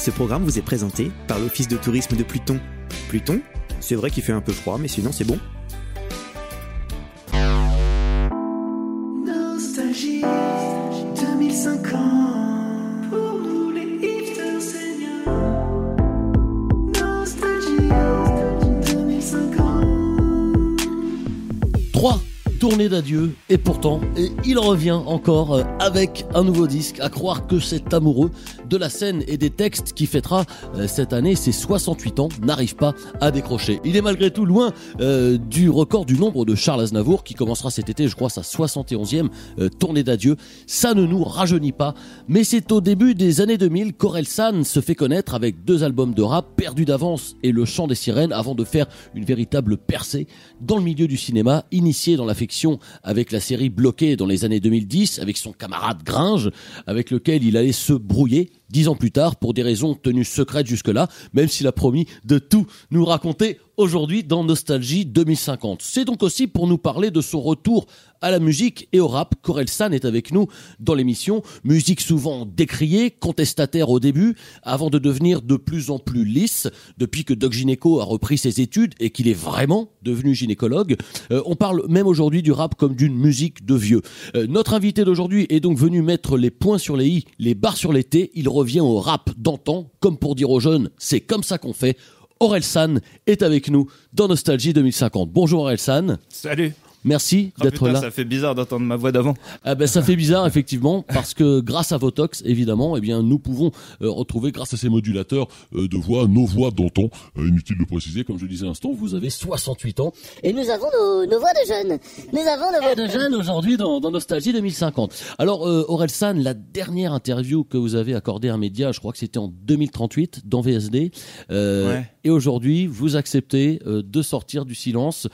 Ce programme vous est présenté par l'Office de tourisme de Pluton. Pluton C'est vrai qu'il fait un peu froid, mais sinon c'est bon. Nostalgie 2050 pour nous les hipsters seniors. Nostalgie 2050. 3 tournées d'adieu et pourtant et il revient encore euh, avec un nouveau disque à croire que cet amoureux de la scène et des textes qui fêtera euh, cette année ses 68 ans n'arrive pas à décrocher. Il est malgré tout loin euh, du record du nombre de Charles Aznavour qui commencera cet été je crois sa 71e euh, tournée d'adieu. Ça ne nous rajeunit pas mais c'est au début des années 2000 qu'Aurel San se fait connaître avec deux albums de rap Perdu d'avance et Le chant des sirènes avant de faire une véritable percée dans le milieu du cinéma initié dans l'affection avec la série Bloqué dans les années 2010 avec son camarade Gringe avec lequel il allait se brouiller dix ans plus tard pour des raisons tenues secrètes jusque-là même s'il a promis de tout nous raconter aujourd'hui dans Nostalgie 2050. C'est donc aussi pour nous parler de son retour à la musique et au rap qu'Orelsan est avec nous dans l'émission. Musique souvent décriée, contestataire au début, avant de devenir de plus en plus lisse depuis que Doc Gineco a repris ses études et qu'il est vraiment devenu gynécologue. Euh, on parle même aujourd'hui du rap comme d'une musique de vieux. Euh, notre invité d'aujourd'hui est donc venu mettre les points sur les i, les barres sur les t. Il revient au rap d'antan, comme pour dire aux jeunes, c'est comme ça qu'on fait. Aurel San est avec nous dans Nostalgie 2050. Bonjour Aurel San. Salut. Merci Oh d'être là. Ça fait bizarre d'entendre ma voix d'avant. Ah ben ça fait bizarre effectivement parce que grâce à Votox évidemment eh bien nous pouvons euh, retrouver grâce à ces modulateurs euh, de voix nos voix d'antan Euh, inutile de préciser comme je disais à l'instant vous avez 68 ans Et nous avons nos, nos voix de jeunes. Nous avons nos voix de jeunes aujourd'hui dans, dans Nostalgie 2050. Alors euh, Aurel San, la dernière interview que vous avez accordée à un média, je crois que c'était en 2038 dans VSD. Ouais. Et aujourd'hui, vous acceptez de sortir du silence.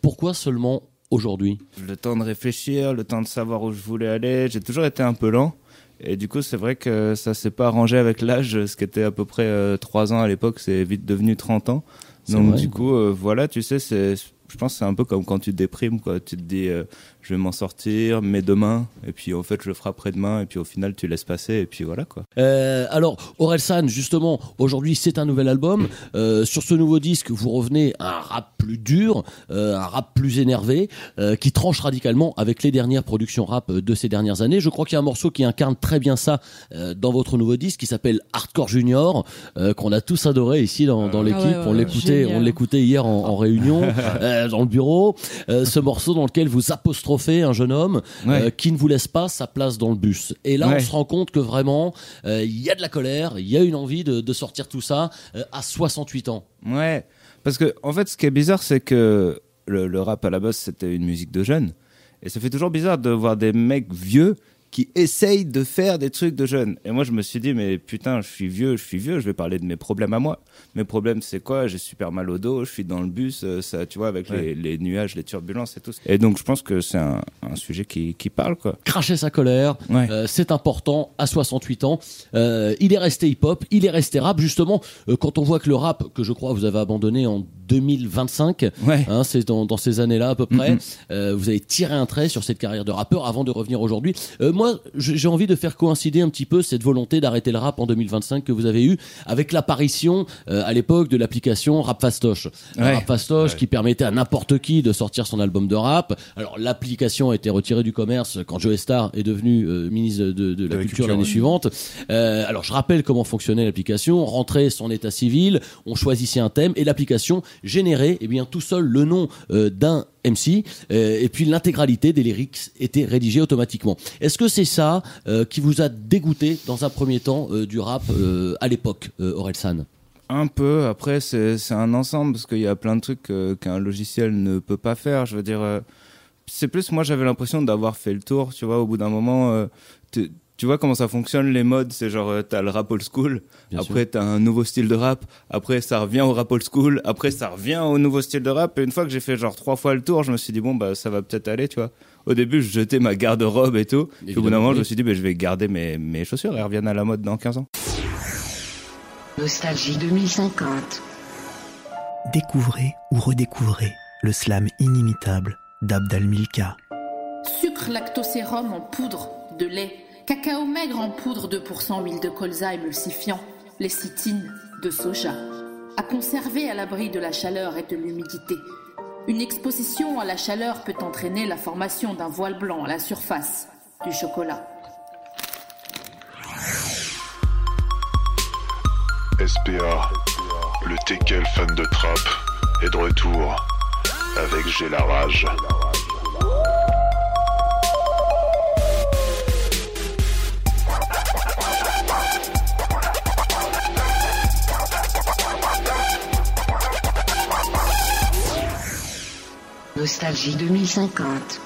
Pourquoi seulement aujourd'hui Le temps de réfléchir, le temps de savoir où je voulais aller. J'ai toujours été un peu lent. Et du coup, c'est vrai que ça s'est pas arrangé avec l'âge. Ce qui était à peu près euh, 3 ans à l'époque, c'est vite devenu 30 ans. Donc vrai. du coup, euh, voilà, tu sais, c'est, je pense que c'est un peu comme quand tu te déprimes, quoi. Tu te dis, euh, je vais m'en sortir, mais demain. Et puis en fait, je le ferai après-demain. Et puis au final, tu laisses passer. Et puis voilà, quoi. Euh, alors, Orelsan, justement, aujourd'hui, c'est un nouvel album. Euh, sur ce nouveau disque, vous revenez à un rap plus dur, euh, un rap plus énervé, euh, qui tranche radicalement avec les dernières productions rap euh, de ces dernières années. Je crois qu'il y a un morceau qui incarne très bien ça euh, dans votre nouveau disque, qui s'appelle Hardcore Junior, euh, qu'on a tous adoré ici dans, dans l'équipe. ouais, ouais, on ouais, l'écoutait, on l'écoutait hier en, en réunion euh, dans le bureau. Euh, ce morceau dans lequel vous apostrophez un jeune homme Ouais. euh, qui ne vous laisse pas sa place dans le bus. Et là, on se rend compte que vraiment, euh, il y a de la colère, il y a une envie de, de sortir tout ça euh, à 68 ans. Ouais, parce que en fait, ce qui est bizarre, c'est que le, le rap à la base, c'était une musique de jeunes. Et ça fait toujours bizarre de voir des mecs vieux qui essayent de faire des trucs de jeunes. Et moi, je me suis dit, mais putain, je suis vieux, je suis vieux, je vais parler de mes problèmes à moi. Mes problèmes, c'est quoi? J'ai super mal au dos, je suis dans le bus, euh, ça, tu vois, avec les, les nuages, les turbulences et tout. Et donc, je pense que c'est un, un sujet qui, qui parle, quoi. Cracher sa colère, Ouais. euh, c'est important à 68 ans. Euh, il est resté hip-hop, il est resté rap. Justement, euh, quand on voit que le rap, que je crois vous avez abandonné en 2025, Ouais. hein, c'est dans, dans ces années-là à peu près, vous avez tiré un trait sur cette carrière de rappeur avant de revenir aujourd'hui. Moi, j'ai envie de faire coïncider un petit peu cette volonté d'arrêter le rap en 2025 que vous avez eu avec l'apparition euh, à l'époque de l'application Rap Fastoche. Ouais. Rap Fastoche qui permettait à n'importe qui de sortir son album de rap. Alors l'application a été retirée du commerce quand Joe Star est devenu euh, ministre de, de- de la, Culture Culture, l'année oui. suivante. Euh, alors je rappelle comment fonctionnait l'application. Rentrer son état civil, on choisissait un thème et l'application générait eh bien tout seul le nom euh, d'un MC euh, et puis l'intégralité des lyrics était rédigée automatiquement. Est-ce que c'est ça euh, qui vous a dégoûté dans un premier temps euh, du rap à l'époque, Orelsan Un peu. Après, c'est un ensemble parce qu'il y a plein de trucs qu'un logiciel ne peut pas faire. Je veux dire, c'est plus moi j'avais l'impression d'avoir fait le tour. Tu vois, au bout d'un moment, tu- vois comment ça fonctionne les modes. C'est genre euh, t'as le rap old school. Bien après t'as un nouveau style de rap. Après ça revient au rap old school. Après ça revient au nouveau style de rap. Et une fois que j'ai fait genre trois fois le tour, je me suis dit bon bah ça va peut-être aller. Tu vois. Au début, je jetais ma garde-robe et tout. Puis au bout d'un moment, oui. je me suis dit bah, je vais garder mes, mes chaussures. Elles reviennent à la mode dans 15 ans. Nostalgie 2050. Découvrez ou redécouvrez le slam inimitable d'Abdal Milka. Sucre lactosérum en poudre de lait. Cacao maigre en poudre 2% huile de colza émulsifiant. lécithine, de soja, à conserver à l'abri de la chaleur et de l'humidité. Une exposition à la chaleur peut entraîner la formation d'un voile blanc à la surface du chocolat. SPA, le Tekel fan de trap, est de retour avec J'ai. Nostalgie 2050.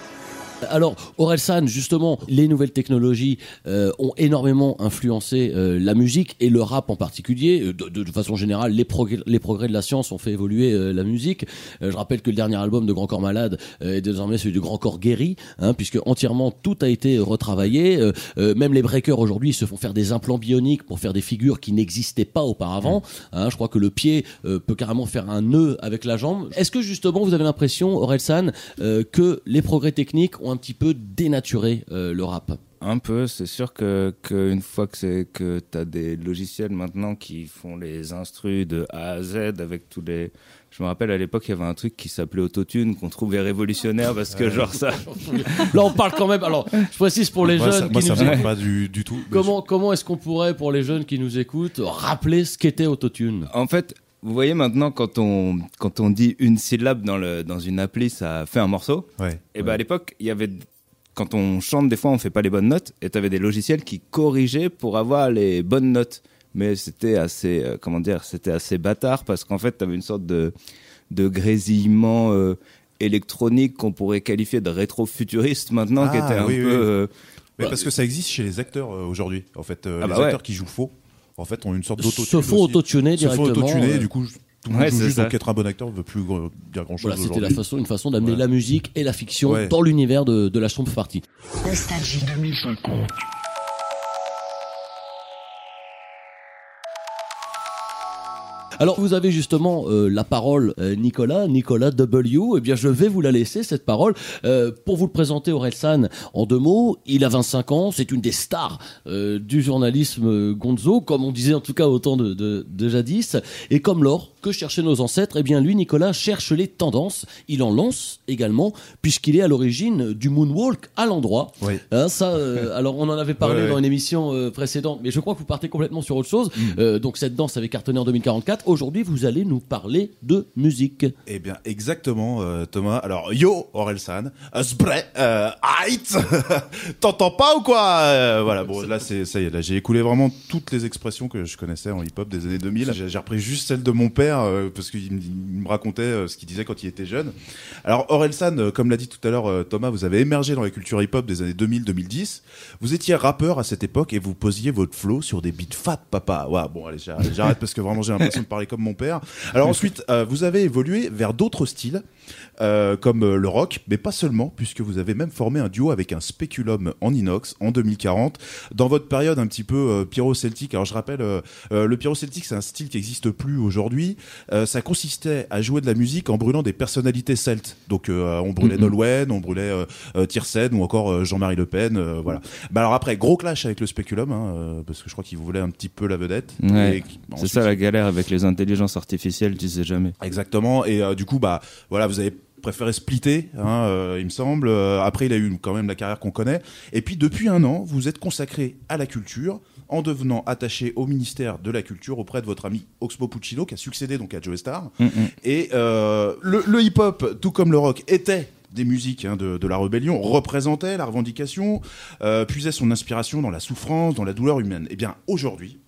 Alors, Orelsan, justement, les nouvelles technologies euh, ont énormément influencé euh, la musique et le rap en particulier. Euh, De, de- de façon générale, les progrès, les progrès de la science ont fait évoluer euh, la musique. Euh, je rappelle que le dernier album de Grand Corps Malade euh, est désormais celui du Grand Corps Guéri, hein, puisque entièrement tout a été retravaillé. Même les breakers aujourd'hui se font faire des implants bioniques pour faire des figures qui n'existaient pas auparavant. Hein, je crois que le pied peut carrément faire un nœud avec la jambe. Est-ce que justement vous avez l'impression, Orelsan, que les progrès techniques ont un petit peu dénaturé euh, le rap Un peu, c'est sûr que qu'une fois que c'est que t'as des logiciels maintenant qui font les instrus de A à Z avec tous les. Je me rappelle à l'époque il y avait un truc qui s'appelait Autotune qu'on trouvait révolutionnaire parce que genre ça. Là, on parle quand même. Alors, je précise pour les Moi, jeunes ça, moi, qui ça nous écoutent. pas du, du tout. Comment comment est-ce qu'on pourrait pour les jeunes qui nous écoutent rappeler ce qu'était Autotune? En fait, vous voyez maintenant quand on quand on dit une syllabe dans le dans une appli, ça fait un morceau. Ouais. Et ben à l'époque, il y avait quand on chante des fois, on fait pas les bonnes notes et t'avais des logiciels qui corrigeaient pour avoir les bonnes notes. Mais c'était assez euh, comment dire, c'était assez bâtard parce qu'en fait, t'avais une sorte de de grésillement euh, électronique qu'on pourrait qualifier de rétro-futuriste maintenant qui Ah, était un oui, peu oui. euh, Mais bah, parce que ça existe chez les acteurs euh, aujourd'hui. En fait, euh, Ah les bah ouais. acteurs qui jouent faux, en fait, ont une sorte d'autotune. Se font autotuner Se font directement. autotuner, euh, du coup, tout le Ouais, monde joue c'est juste. ça. Donc être un bon acteur ne veut plus dire grand chose Voilà, c'était la aujourd'hui. façon, une façon d'amener Ouais. la musique et la fiction Ouais. dans l'univers de, de la sombre partie. Nostalgie 2050. Alors, vous avez justement euh, la parole, euh, Nicolas, Nicolas W. Eh bien, je vais vous la laisser, cette parole. Euh, pour vous le présenter, Orelsan, en deux mots, il a 25 ans, c'est une des stars euh, du journalisme gonzo, comme on disait en tout cas au temps de, de, de jadis. Et comme l'or que cherchaient nos ancêtres, eh bien, lui, Nicolas, cherche les tendances. Il en lance également, puisqu'il est à l'origine du moonwalk à l'endroit. Oui. Hein, ça, euh, alors on en avait parlé Ouais, dans une émission euh, précédente, mais je crois que vous partez complètement sur autre chose. Mm. Euh, donc cette danse avait cartonné en 2044. Aujourd'hui, vous allez nous parler de musique. Eh bien, exactement, Thomas. Alors, yo, Orelsan, spray, t'entends pas ou quoi? Voilà, bon, là, c'est ça y est, là, j'ai écoulé vraiment toutes les expressions que je connaissais en hip-hop des années 2000. J'ai j'ai repris juste celle de mon père euh, parce qu'il me- me racontait euh, ce qu'il disait quand il était jeune. Alors, Orelsan, euh, comme l'a dit tout à l'heure Thomas, vous avez émergé dans la culture hip-hop des années 2000-2010. Vous étiez rappeur à cette époque et vous posiez votre flow sur des beats fat, papa. Ouais, bon, allez, j'arrête parce que vraiment j'ai l'impression de parler comme mon père. Alors ensuite, euh, vous avez évolué vers d'autres styles, euh, comme le rock, mais pas seulement, puisque vous avez même formé un duo avec un spéculum en inox en 2040, dans votre période un petit peu euh, pyro-celtique. Alors je rappelle, le pyro-celtique, c'est un style qui n'existe plus aujourd'hui. Euh, ça consistait à jouer de la musique en brûlant des personnalités celtes. Donc euh, on brûlait Mhm. Nolwenn, on brûlait euh, euh, Tiersen ou encore Jean-Marie Le Pen. voilà. Bah alors après, gros clash avec le spéculum, hein, parce que je crois qu'il voulait un petit peu la vedette. Ouais. C'est ça la galère avec les intelligences artificielles, tu sais jamais. Exactement. Et du coup, bah voilà, vous avez préféré splitter, hein, euh, il me semble. Euh, après, il a eu quand même la carrière qu'on connaît. Et puis, depuis un an, vous êtes consacré à la culture en devenant attaché au ministère de la Culture auprès de votre ami Oxmo Puccino, qui a succédé donc à Joe Star. Mm, mm. Et euh, le, le hip-hop, tout comme le rock, était des musiques hein, de, de la rébellion, représentait la revendication, euh, puisait son inspiration dans la souffrance, dans la douleur humaine. Eh bien, aujourd'hui,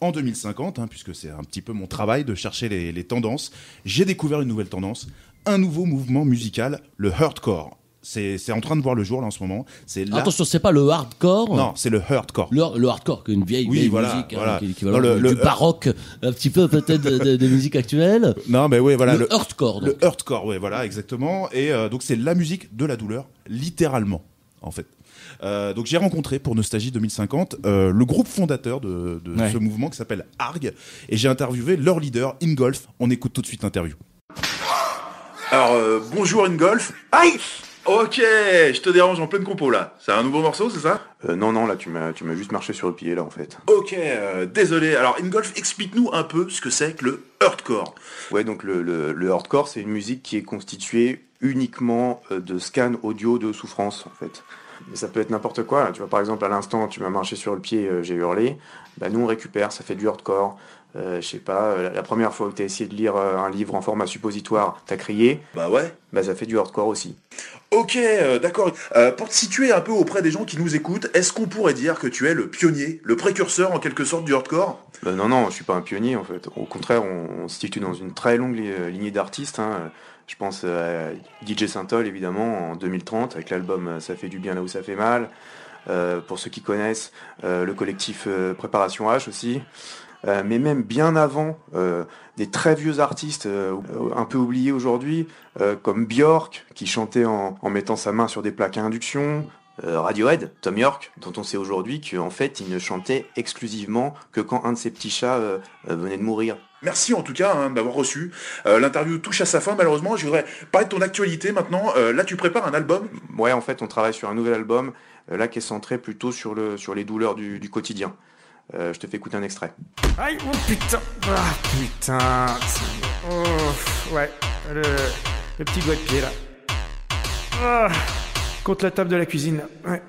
en 2050, hein, puisque c'est un petit peu mon travail de chercher les, les tendances, j'ai découvert une nouvelle tendance, un nouveau mouvement musical, le hardcore. C'est c'est en train de voir le jour là en ce moment. C'est là. Attention, c'est pas le hardcore. Non, c'est le hardcore. Le, le hardcore, qui est une vieille, Oui, vieille voilà, musique, hein, voilà. qui est l'équivalent Non, le- du le- baroque, un petit peu peut-être de, de- de musique actuelle. Non, mais oui, voilà. le, hardcore, donc. Le hardcore, ouais, voilà, exactement. Et euh, donc c'est la musique de la douleur, littéralement, en fait. Euh, donc j'ai rencontré pour Nostalgie 2050 euh, le groupe fondateur de, de Ouais. ce mouvement qui s'appelle Arg et j'ai interviewé leur leader Ingolf. On écoute tout de suite l'interview. Alors euh, bonjour Ingolf. Aïe Ok, je te dérange en pleine compo là. C'est un nouveau morceau, c'est ça? Euh, non, non, là, tu m'as, tu m'as juste marché sur le pied, là, en fait. Ok, euh, désolé. Alors, Ingolf, explique-nous un peu ce que c'est que le Heartcore. Ouais, donc le, le, le hardcore, c'est une musique qui est constituée uniquement de scans audio de souffrance, en fait. Et ça peut être n'importe quoi. Tu vois, par exemple, à l'instant, tu m'as marché sur le pied, j'ai hurlé. Bah, nous, on récupère, ça fait du hardcore. Euh, je sais pas, euh, la première fois que tu as essayé de lire euh, un livre en format suppositoire, t'as crié. Bah ouais. Bah ça fait du hardcore aussi. Ok, euh, d'accord. Euh, pour te situer un peu auprès des gens qui nous écoutent, est-ce qu'on pourrait dire que tu es le pionnier, le précurseur en quelque sorte du hardcore? Bah non, non, je suis pas un pionnier en fait. Au contraire, on, on se situe dans une très longue li- lignée d'artistes. hein. Je pense à DJ Saint-Ol évidemment en 2030 avec l'album Ça fait du bien là où ça fait mal. Pour ceux qui connaissent, le collectif Préparation H aussi. Euh, mais même bien avant, euh, des très vieux artistes euh, un peu oubliés aujourd'hui, comme Björk, qui chantait en, en mettant sa main sur des plaques à induction, Radiohead, Tom York, dont on sait aujourd'hui qu'en fait, il ne chantait exclusivement que quand un de ses petits chats venait de mourir. Merci en tout cas hein, d'avoir reçu. Euh, L'interview touche à sa fin malheureusement. Je voudrais parler de ton actualité maintenant. Euh, là, tu prépares un album. Ouais, en fait, on travaille sur un nouvel album, euh, là qui est centré plutôt sur, le, sur les douleurs du, du quotidien. Euh, je te fais écouter un extrait. Aïe, oh putain. Ah putain. Oh, ouais, le, petit doigt de pied là. Ah, contre la table de la cuisine. Ouais.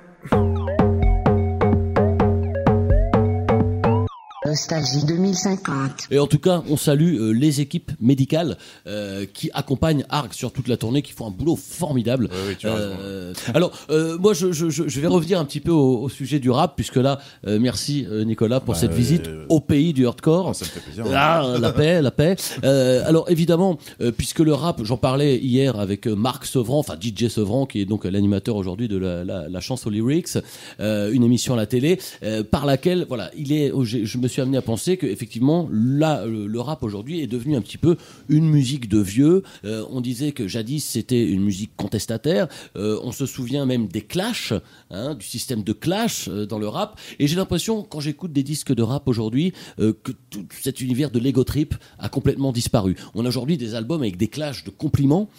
Nostalgie 2050. Et en tout cas, on salue euh, les équipes médicales euh, qui accompagnent Arc sur toute la tournée, qui font un boulot formidable. Euh, alors, euh, moi, je, je, je je vais revenir un petit peu au, au sujet du rap, puisque là, euh, merci Nicolas pour Bah, cette euh, visite au pays du hardcore. ça me fait plaisir. Ah, la paix, la paix. Euh, alors évidemment, euh, puisque le rap, j'en parlais hier avec Marc Sevran, enfin DJ Sevran, qui est donc l'animateur aujourd'hui de la, la, la chance aux lyrics, euh, une émission à la télé, euh, par laquelle, voilà, il est, je me suis amené à penser que effectivement, là, le, le rap aujourd'hui est devenu un petit peu une musique de vieux. Euh, on disait que jadis c'était une musique contestataire. Euh, on se souvient même des clashs, hein, du système de clash euh, dans le rap. Et j'ai l'impression, quand j'écoute des disques de rap aujourd'hui, que tout cet univers de l'ego trip a complètement disparu. On a aujourd'hui des albums avec des clashs de compliments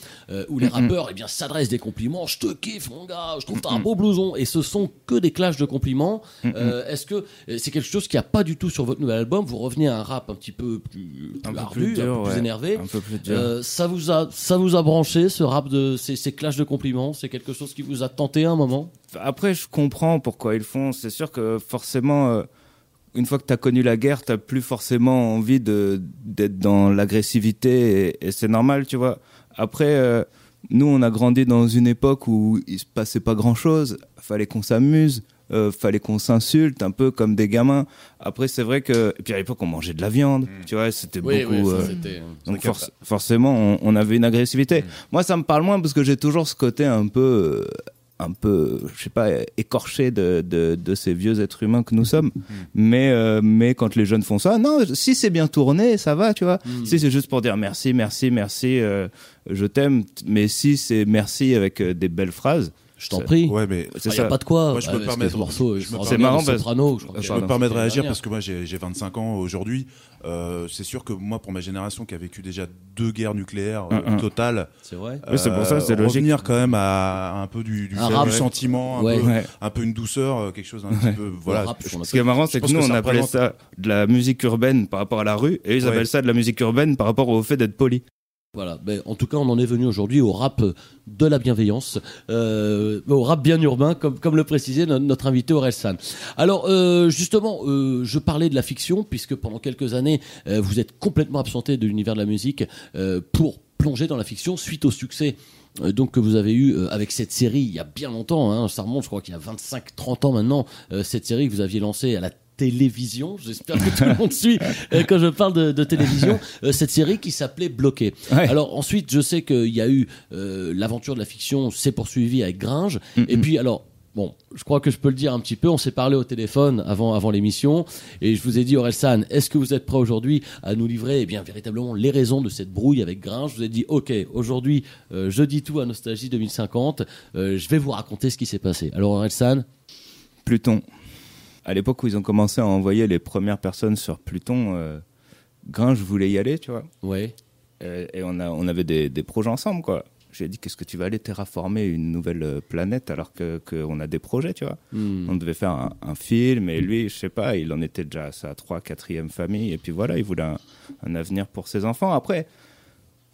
où les rappeurs eh bien s'adressent des compliments. Je te kiffe mon gars, je trouve t'as un beau blouson. Et ce sont que des clashs de compliments. Est-ce que c'est quelque chose qui a pas du tout sur votre nouvel album Vous revenez à un rap un petit peu plus, Un plus peu ardu, plus dur, un peu plus ouais. énervé. Un peu plus dur. Euh, ça vous a ça vous a branché ce rap de ces, ces clashs de compliments? C'est quelque chose qui vous a tenté à un moment? Après, je comprends pourquoi ils font. C'est sûr que forcément, euh, une fois que tu as connu la guerre, tu plus forcément envie de d'être dans l'agressivité et, et c'est normal, tu vois. Après, euh, nous, on a grandi dans une époque où il se passait pas grand-chose. Fallait qu'on s'amuse. Euh, fallait qu'on s'insulte un peu comme des gamins. Après, c'est vrai que et puis à l'époque on mangeait de la viande, tu vois, c'était Oui, beaucoup. oui, ça, euh, c'était, donc forcément, on, on avait une agressivité. Moi, ça me parle moins parce que j'ai toujours ce côté un peu, euh, un peu, je sais pas, écorché de, de, de ces vieux êtres humains que nous sommes. Mais, euh, mais quand les jeunes font ça, non, si c'est bien tourné, ça va, tu vois. Si c'est juste pour dire merci, merci, merci, euh, je t'aime, mais si c'est merci avec euh, des belles phrases. Je t'en prie. Ouais, mais Ah, y a pas de quoi. Moi, je peux me parce permettre. ce morceau, je me permets- bien dans Soprano, je me permets de réagir parce que moi, j'ai j'ai 25 ans aujourd'hui. Euh, c'est sûr que moi, pour ma génération qui a vécu déjà deux guerres nucléaires euh, Mm, totales, C'est vrai. Oui, c'est pour ça, c'est logique. Revenir quand même à un peu du, du, Un du rap. sentiment, un, Ouais. peu, Ouais. un peu une douceur, euh, quelque chose d'un petit peu. Voilà. rap, Je- on Ce qui est marrant, c'est que nous, que on ça appelait ça de la musique urbaine par rapport à la rue, et ils appellent ça de la musique urbaine par rapport au fait d'être poli. Voilà, ben, en tout cas, on en est venu aujourd'hui au rap de la bienveillance, euh, au rap bien urbain, comme, comme le précisait no- notre invité Aurel San. Alors, euh, justement, euh, je parlais de la fiction, puisque pendant quelques années, euh, vous êtes complètement absenté de l'univers de la musique euh, pour plonger dans la fiction suite au succès. euh, Donc que vous avez eu avec cette série il y a bien longtemps, hein, ça remonte je crois qu'il y a 25-30 ans maintenant, cette série que vous aviez lancée à la télévision, j'espère que tout le monde suit euh, quand je parle de, de télévision, euh, cette série qui s'appelait Bloqué. Ouais. Alors ensuite, je sais qu'il y a eu euh, l'aventure de la fiction s'est poursuivie avec Gringe. Et puis alors, bon, je crois que je peux le dire un petit peu. On s'est parlé au téléphone avant avant l'émission et je vous ai dit, Orelsan, est-ce que vous êtes prêt aujourd'hui à nous livrer, eh bien véritablement les raisons de cette brouille avec Gringe? Je vous ai dit, ok, aujourd'hui, euh, je dis tout à Nostalgie 2050. Euh, je vais vous raconter ce qui s'est passé. Alors Orelsan, Pluton. À l'époque où ils ont commencé à envoyer les premières personnes sur Pluton, euh, Gringe voulait y aller, tu vois. ouais. Euh, et on, a, on avait des, des projets ensemble, quoi. J'ai dit, qu'est-ce que tu vas aller terraformer une nouvelle euh, planète alors que qu'on a des projets, tu vois Hmm. On devait faire un, un film et lui, je sais pas, il en était déjà à sa trois, quatrième famille et puis voilà, il voulait un, un avenir pour ses enfants. Après,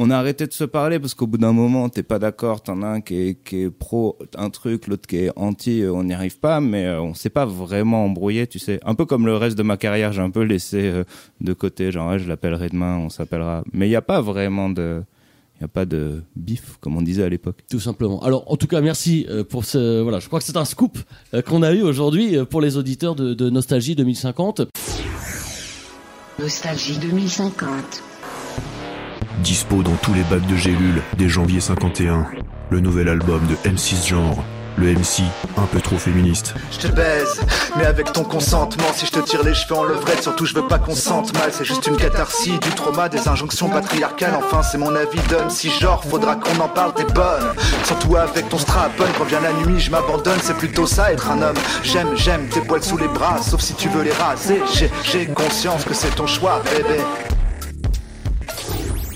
on a arrêté de se parler parce qu'au bout d'un moment, t'es pas d'accord, t'en as un qui est, qui est pro un truc, l'autre qui est anti, euh, on n'y arrive pas, mais euh, on s'est pas vraiment embrouillé, tu sais. Un peu comme le reste de ma carrière, j'ai un peu laissé euh, de côté, genre ouais, je l'appellerai demain, on s'appellera. Mais il n'y a pas vraiment de, il y a pas de bif comme on disait à l'époque. Tout simplement. Alors, en tout cas, merci pour ce. Voilà, je crois que c'est un scoop qu'on a eu aujourd'hui pour les auditeurs de, de Nostalgie 2050. Nostalgie 2050. Dispo dans tous les bacs de gélules dès janvier 51. Le nouvel album de M6 Genre. Le MC un peu trop féministe. Je te baise, mais avec ton consentement. Si je te tire les cheveux en levrette, surtout je veux pas qu'on sente mal. C'est juste une catharsis, du trauma, des injonctions patriarcales. Enfin, c'est mon avis d'homme. Si genre, faudra qu'on en parle, t'es bonne. Surtout avec ton strap-on, quand vient la nuit, je m'abandonne. C'est plutôt ça être un homme. J'aime, j'aime tes poils sous les bras, sauf si tu veux les raser. J'ai, j'ai conscience que c'est ton choix, bébé.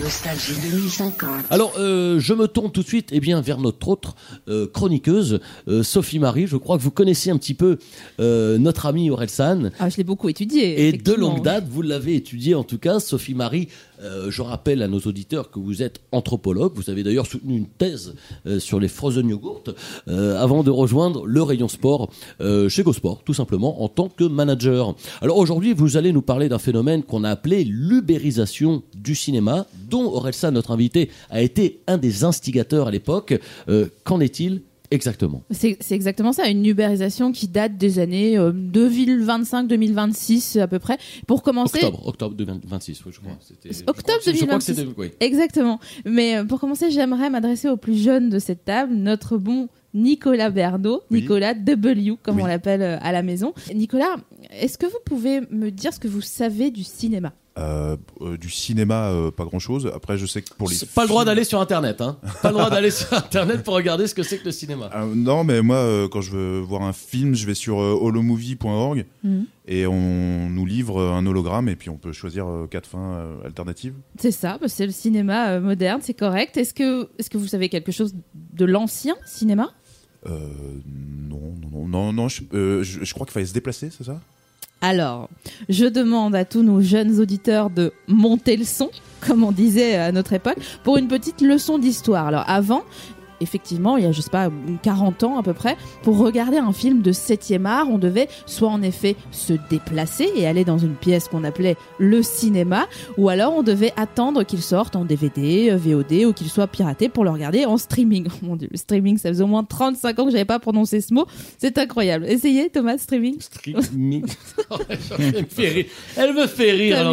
Nostalgie 2050. Alors, euh, je me tourne tout de suite eh bien, vers notre autre euh, chroniqueuse, euh, Sophie Marie. Je crois que vous connaissez un petit peu euh, notre amie Orelsan. Ah, je l'ai beaucoup étudié. Et de longue date, vous l'avez étudié en tout cas, Sophie Marie. euh, je rappelle à nos auditeurs que vous êtes anthropologue. Vous avez d'ailleurs soutenu une thèse euh, sur les frozen yogurt euh, avant de rejoindre le rayon sport euh, chez GoSport, tout simplement en tant que manager. Alors aujourd'hui, vous allez nous parler d'un phénomène qu'on a appelé l'ubérisation du cinéma, dont Orelsa, notre invité, a été un des instigateurs à l'époque. Euh, Qu'en est-il exactement? C'est c'est exactement ça, une ubérisation qui date des années euh, 2025-2026 à peu près. Pour commencer, Octobre, octobre 2026, oui, je crois. C'était- je Octobre crois que c'est- je crois que 2026. c'était- oui. Exactement. Mais euh, pour commencer, j'aimerais m'adresser au plus jeune de cette table, notre bon Nicolas Bernot, Nicolas W, comme on l'appelle euh, à la maison. Nicolas, est-ce que vous pouvez me dire ce que vous savez du cinéma? Euh, euh, du cinéma, euh, pas grand chose. Après, je sais que pour les. Pas le droit d'aller sur Internet, hein. Pas le droit d'aller sur Internet pour regarder ce que c'est que le cinéma. Euh, non, mais moi, euh, quand je veux voir un film, je vais sur euh, holomovie.org Mhm. et on nous livre un hologramme et puis on peut choisir euh, quatre fins euh, alternatives. C'est ça, bah, c'est le cinéma euh, moderne, c'est correct. Est-ce que, est que vous savez quelque chose de l'ancien cinéma? Euh, non, non, non, non, non. Je, euh, je- je crois qu'il fallait se déplacer, c'est ça? Alors, je demande à tous nos jeunes auditeurs de monter le son, comme on disait à notre époque, pour une petite leçon d'histoire. Alors avant, effectivement, il y a, je sais pas, 40 ans à peu près, pour regarder un film de 7e art, on devait soit en effet se déplacer et aller dans une pièce qu'on appelait le cinéma, ou alors on devait attendre qu'il sorte en DVD, euh, VOD, ou qu'il soit piraté pour le regarder en streaming. Oh mon dieu, le streaming, ça faisait au moins 35 ans que j'avais pas prononcé ce mot. C'est incroyable. Essayez, Thomas, streaming. Streaming. Elle me fait rire. Elle me fait rire.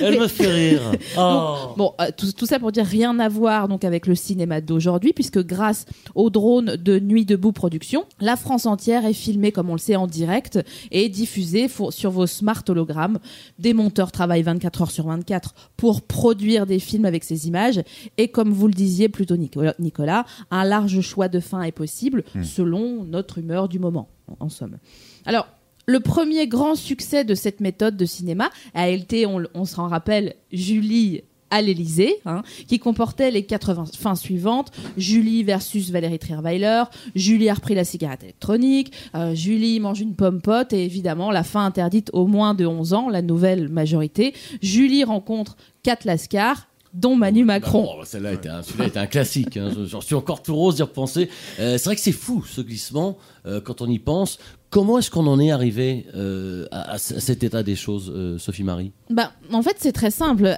Elle Mais- me fait rire. Oh. Bon, euh, tout, tout ça pour dire rien à voir donc avec le cinéma d'aujourd'hui, puisque grâce au drone de Nuit debout production, la France entière est filmée comme on le sait en direct et diffusée sur vos smart hologrammes. Des monteurs travaillent 24 heures sur 24 pour produire des films avec ces images et comme vous le disiez plutôt Nicolas, Nicolas, un large choix de fins est possible Hmm. selon notre humeur du moment, en- en somme. Alors, le premier grand succès de cette méthode de cinéma a été, on, on s'en rappelle, Julie à l'Élysée, hein, qui comportait les 80 fins suivantes. Julie versus Valérie Trierweiler, Julie a repris la cigarette électronique, euh, Julie mange une pomme pote et évidemment la fin interdite aux moins de 11 ans, la nouvelle majorité. Julie rencontre Kat Lascar, dont Manu Macron. Bah, celle-là était un, celui-là était un classique. hein. Je- J'en suis encore tout rose d'y repenser. Euh, c'est vrai que c'est fou ce glissement euh, quand on y pense. Comment est-ce qu'on en est arrivé euh, à, cet état des choses, euh, Sophie Marie? Bah, en fait, c'est très simple. euh,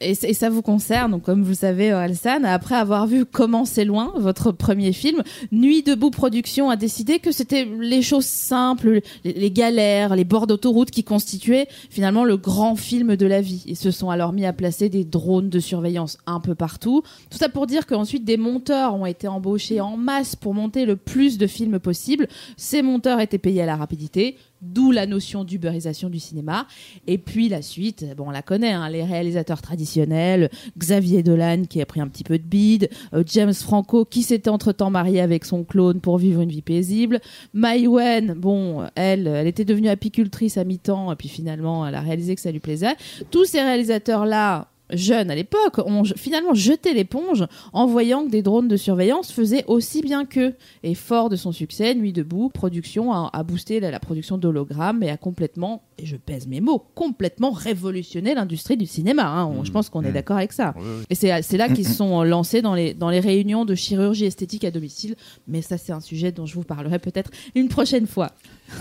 Et, ça vous concerne, comme vous le savez, Alsan, après avoir vu Comment c'est loin, votre premier film, Nuit debout Production a décidé que c'était les choses simples, les, les galères, les bords d'autoroute qui constituaient finalement le grand film de la vie. Ils se sont alors mis à placer des drones de surveillance un peu partout. Tout ça pour dire qu'ensuite des monteurs ont été embauchés en masse pour monter le plus de films possible. Ces monteurs étaient payés à la rapidité. D'où la notion d'ubérisation du cinéma. Et puis la suite, bon, on la connaît, hein, les réalisateurs traditionnels, Xavier Dolan qui a pris un petit peu de bide, euh, James Franco qui s'était entre-temps marié avec son clone pour vivre une vie paisible, Mai Wen, bon, elle, elle était devenue apicultrice à mi-temps et puis finalement elle a réalisé que ça lui plaisait. Tous ces réalisateurs-là jeunes à l'époque ont finalement jeté l'éponge en voyant que des drones de surveillance faisaient aussi bien qu'eux. Et fort de son succès, Nuit debout, production a, a boosté la, la production d'hologrammes et a complètement, et je pèse mes mots, complètement révolutionné l'industrie du cinéma. hein. On- Je pense qu'on est d'accord avec ça. Et c'est c'est là qu'ils se sont lancés dans les, dans les réunions de chirurgie esthétique à domicile. Mais ça, c'est un sujet dont je vous parlerai peut-être une prochaine fois.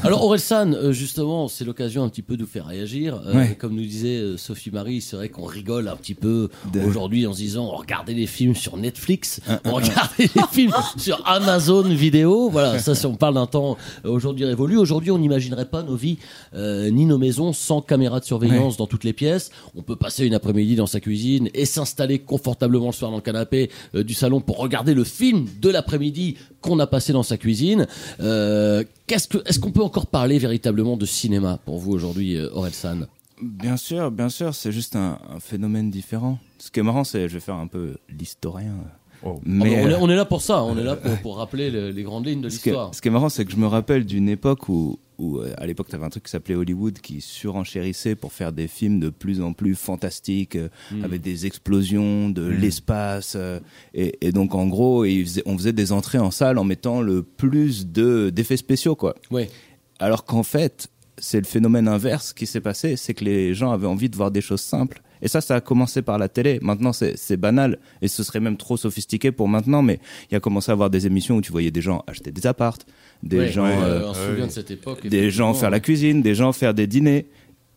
Alors Orelsan, euh, justement, c'est l'occasion un petit peu de vous faire réagir. Euh. Comme nous disait euh, Sophie Marie, c'est vrai qu'on rigole un petit peu aujourd'hui en se disant on regardait les films sur Netflix, on regardait les films sur Amazon Vidéo. Voilà, ça si on parle d'un temps aujourd'hui révolu. Aujourd'hui, on n'imaginerait pas nos vies euh, ni nos maisons sans caméra de surveillance dans toutes les pièces. On peut passer une après-midi dans sa cuisine et s'installer confortablement le soir dans le canapé euh, du salon pour regarder le film de l'après-midi qu'on a passé dans sa cuisine. Euh, qu'est-ce que, est-ce qu'on peut encore parler véritablement de cinéma pour vous aujourd'hui, euh, Orelsan? Bien sûr, bien sûr, c'est juste un, un phénomène différent. Ce qui est marrant, c'est, je vais faire un peu l'historien. Mais Mais on, est, euh, on est là pour ça, on est là pour, pour rappeler le- les grandes lignes de ce, l'histoire. ce qui est marrant, c'est que je me rappelle d'une époque où, où euh, à l'époque, tu avais un truc qui s'appelait Hollywood qui surenchérissait pour faire des films de plus en plus fantastiques, euh, Mm. avec des explosions, de Mm. l'espace. euh, et, et donc, en gros, on faisait des entrées en salle en mettant le plus de, d'effets spéciaux, quoi. Ouais. Alors qu'en fait, c'est le phénomène inverse qui s'est passé, c'est que les gens avaient envie de voir des choses simples. Et ça, ça a commencé par la télé. Maintenant, c'est banal. Et ce serait même trop sophistiqué pour maintenant. Mais il y a commencé à avoir des émissions où tu voyais des gens acheter des appartes, des gens, ouais, euh, on se souvient de cette époque, des gens faire la cuisine, des gens faire des dîners.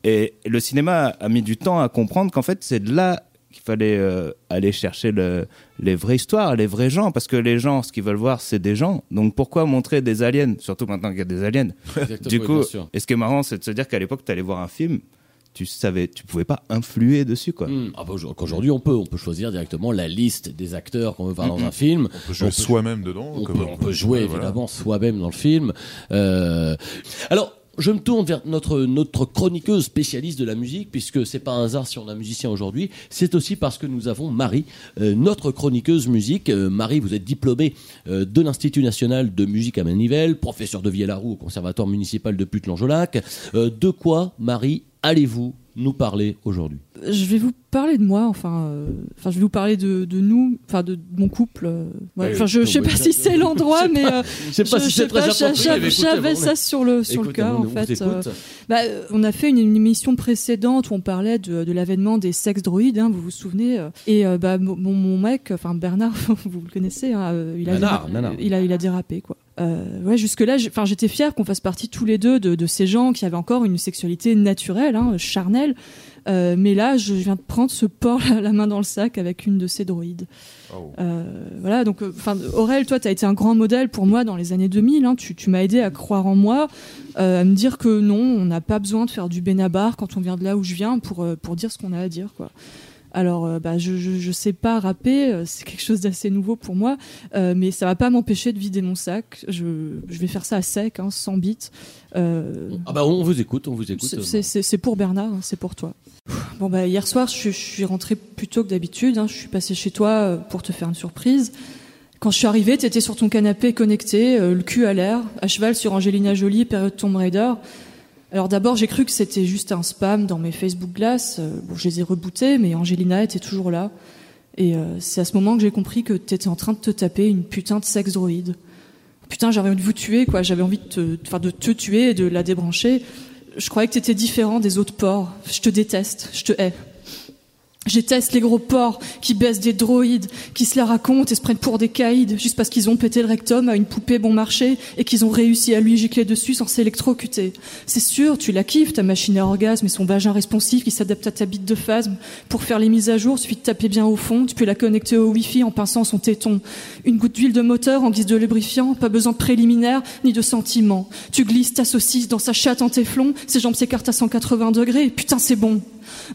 Et le cinéma a mis du temps à comprendre qu'en fait, c'est de là qu'il fallait euh, aller chercher le- les vraies histoires, les vrais gens, parce que les gens, ce qu'ils veulent voir, c'est des gens. Donc pourquoi montrer des aliens, surtout maintenant qu'il y a des aliens Exactement, Du coup, et ce qui est marrant, c'est de se dire qu'à l'époque, tu allais voir un film, tu savais, tu pouvais pas influer dessus, quoi. Hmm. Ah bah, aujourd'hui- qu'aujourd'hui, on peut, on peut choisir directement la liste des acteurs qu'on veut voir dans Mhm. un film. On peut jouer soi-même dedans, On, comme- peut, on peut jouer voilà. évidemment soi-même dans le film. Euh, alors. Je me tourne vers notre, notre chroniqueuse spécialiste de la musique, puisque c'est pas un hasard si on a un musicien aujourd'hui. C'est aussi parce que nous avons Marie, euh, notre chroniqueuse musique. Euh, Marie, vous êtes diplômée euh, de l'Institut national de musique à Manivelle, professeur de Vielle-à-Roux au Conservatoire municipal de Putelange-au-Lac. Euh, de quoi, Marie, allez-vous nous parler aujourd'hui? Je vais vous parler de moi, enfin, euh, enfin, je vais vous parler de, de nous, enfin, de, de mon couple. euh, ouais. Oui, Enfin, je, je sais pas si c'est l'endroit, mais euh, je sais pas si c'est très J'avais on- ça sur le sur le cœur en fait. écoute. Bah, euh, on a fait une, une émission précédente où on parlait de, de l'avènement des sex droïdes, hein, vous vous souvenez euh, Et euh, bah, mon, mon- mec, enfin Bernard, vous le connaissez, hein, euh, il a Bernard, déra- Bernard. il a il a dérapé quoi. Euh, ouais, jusque là, enfin, j'étais fière qu'on fasse partie tous les deux de, de ces gens qui avaient encore une sexualité naturelle, hein, charnelle. Euh, mais là, je viens de prendre ce porc la, la main dans le sac avec une de ces droïdes. Euh, voilà, donc, enfin, Aurel, toi, tu as été un grand modèle pour moi dans les années 2000. hein. tu tu m'as aidé à croire en moi, à me dire que non, on n'a pas besoin de faire du benabar quand on vient de là où je viens pour, pour dire ce qu'on a à dire, quoi. Alors, euh, bah, je, je, je sais pas rapper, euh, c'est quelque chose d'assez nouveau pour moi, euh, mais ça va pas m'empêcher de vider mon sac. Je, je vais faire ça à sec, hein, sans. Euh, Ah bah on vous écoute, on vous écoute. c'est- pour Bernard, hein, c'est pour toi. Bon bah hier soir, je, suis- je suis rentrée plus tôt que d'habitude. hein. Je suis passée chez toi pour te faire une surprise. Quand je suis arrivée, t'étais sur ton canapé connecté, le cul à l'air, à cheval sur Angelina Jolie, période Tomb Raider. Alors d'abord, j'ai cru que c'était juste un spam dans mes Facebook Glass. Euh, bon, je les ai rebootés, mais Angelina était toujours là. Et euh, c'est à ce moment que j'ai compris que t'étais en train de te taper une putain de sex droïde. Putain, j'avais envie de vous tuer, quoi. J'avais envie de te, de te tuer et de la débrancher. Je croyais que t'étais différent des autres porcs. Je te déteste, je te hais. Je déteste les gros porcs qui baissent des droïdes, qui se la racontent et se prennent pour des caïds juste parce qu'ils ont pété le rectum à une poupée bon marché et qu'ils ont réussi à lui gicler dessus sans s'électrocuter. C'est sûr, tu la kiffes, ta machine à orgasme et son vagin responsif qui s'adapte à ta bite de phasme. Pour faire les mises à jour, suffit de taper bien au fond, tu peux la connecter au wifi en pinçant son téton. Une goutte d'huile de moteur en guise de lubrifiant, pas besoin de préliminaire ni de sentiment. Tu glisses ta saucisse dans sa chatte en téflon, ses jambes s'écartent à 180 degrés, putain c'est bon.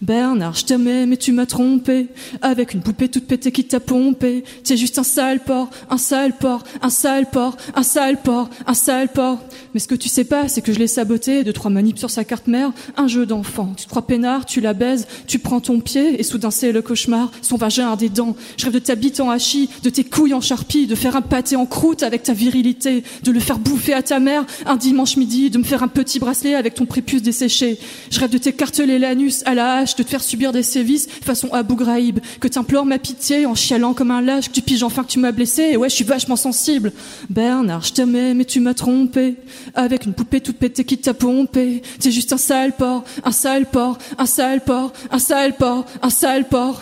Bernard, je t'aimais, mais tu m'as trompé. Avec une poupée toute pétée qui t'a pompé. T'es juste un sale porc, un sale porc, un sale porc, un sale porc, un sale porc. Mais ce que tu sais pas, c'est que je l'ai saboté de trois manips sur sa carte mère. Un jeu d'enfant. Tu te crois peinard, tu la baises, tu prends ton pied, et soudain c'est le cauchemar. Son vagin a des dents. Je rêve de ta bite en hachis, de tes couilles en charpie, de faire un pâté en croûte avec ta virilité, de le faire bouffer à ta mère un dimanche midi, de me faire un petit bracelet avec ton prépuce desséché. Je rêve de t'écarteler l'anus à la de te faire subir des sévices façon Abu Ghraib, que t'implores ma pitié en chialant comme un lâche, que tu piges enfin que tu m'as blessé, et ouais, je suis vachement sensible. Bernard, je t'aimais, mais tu m'as trompé, avec une poupée toute pétée qui t'a pompé. T'es juste un sale porc, un sale porc, un sale porc, un sale porc, un sale porc.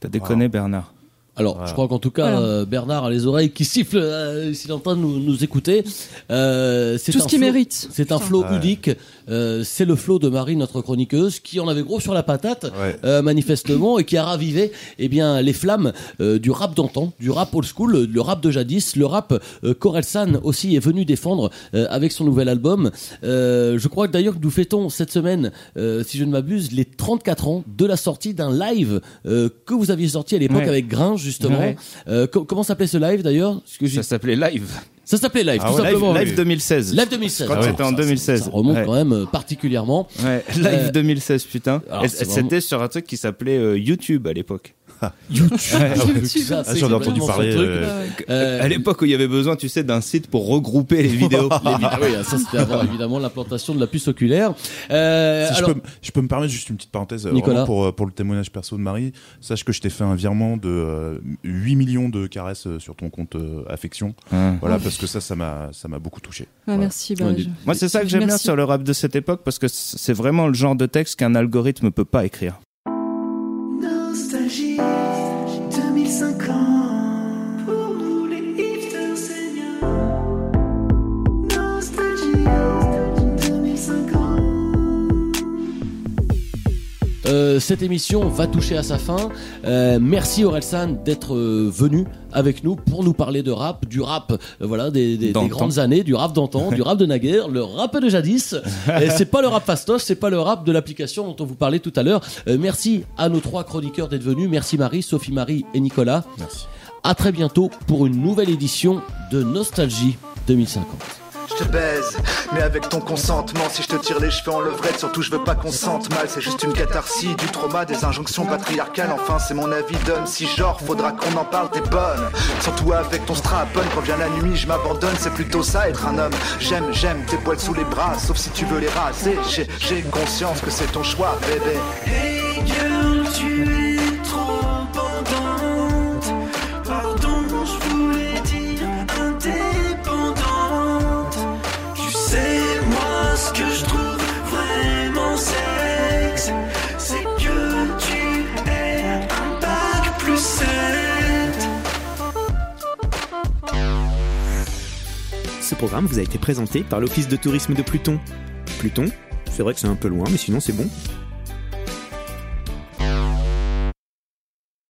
T'as déconné, Bernard. Alors, je crois qu'en tout cas, Voilà. euh, Bernard a les oreilles qui sifflent euh, s'il est en train de nous, nous écouter. Euh, c'est Tout ce un qu'il flow- mérite. C'est un flow Ouais. unique. Euh, c'est le flow de Marie, notre chroniqueuse, qui en avait gros sur la patate, euh, manifestement, et qui a ravivé eh bien, les flammes euh, du rap d'antan, du rap old school, le rap de jadis, le rap euh, qu'Orelsan aussi est venu défendre euh, avec son nouvel album. Euh, je crois que d'ailleurs que nous fêtons cette semaine, euh, si je ne m'abuse, les 34 ans de la sortie d'un live euh, que vous aviez sorti à l'époque Ouais. avec Gringe, justement. Ouais. Euh, co- comment s'appelait ce live d'ailleurs? Ça s'appelait Live. Ça s'appelait live, Ah tout ouais, simplement. Live, Live 2016. Live 2016. Quand Ah ouais, c'était en ça- 2016. Ça remonte Ouais. quand même euh, particulièrement. Ouais, Live Euh, 2016, putain. alors, Et c'est C'était vraiment- sur un truc qui s'appelait euh, YouTube à l'époque. YouTube. Ça, Ah, j'en ai entendu parler, euh, Euh, À l'époque où il y avait besoin, tu sais, d'un site pour regrouper les vidéos. les vidéos, oui, ça c'était avant évidemment l'implantation de la puce oculaire. Euh, Si alors, je, peux, je peux me permettre juste une petite parenthèse euh, Nicolas. pour, pour le témoignage perso de Marie. Sache que je t'ai fait un virement de euh, 8 millions de caresses sur ton compte euh, affection. Ah. Voilà, parce que ça, ça m'a ça m'a beaucoup touché. Ah, Voilà. merci. bah, je- Moi, c'est ça que j'aime bien sur le rap de cette époque parce que c'est vraiment le genre de texte qu'un algorithme peut pas écrire. Euh, cette émission va toucher à sa fin. Euh, merci Orelsan d'être euh, venu avec nous pour nous parler de rap, du rap, euh, voilà, des, des- des D'antan. grandes années, du rap d'antan, du rap de naguère, le rap de jadis. Et c'est pas le rap fastoche, c'est pas le rap de l'application dont on vous parlait tout à l'heure. Euh, merci à nos trois chroniqueurs d'être venus. Merci Marie, Sophie Marie et Nicolas. Merci. À très bientôt pour une nouvelle édition de Nostalgie 2050. Je te baise, mais avec ton consentement. Si je te tire les cheveux en levrette, surtout je veux pas qu'on sente mal. C'est juste une catharsis du trauma, des injonctions patriarcales. Enfin, c'est mon avis d'homme. Si genre, faudra qu'on en parle, t'es bonne. Surtout avec ton strapon, quand vient la nuit, je m'abandonne. C'est plutôt ça être un homme. J'aime, j'aime tes poils sous les bras, sauf si tu veux les raser. J'ai, conscience que c'est ton choix, bébé. Programme vous a été présenté par l'Office de tourisme de Pluton. Pluton, c'est vrai que c'est un peu loin, mais sinon c'est bon.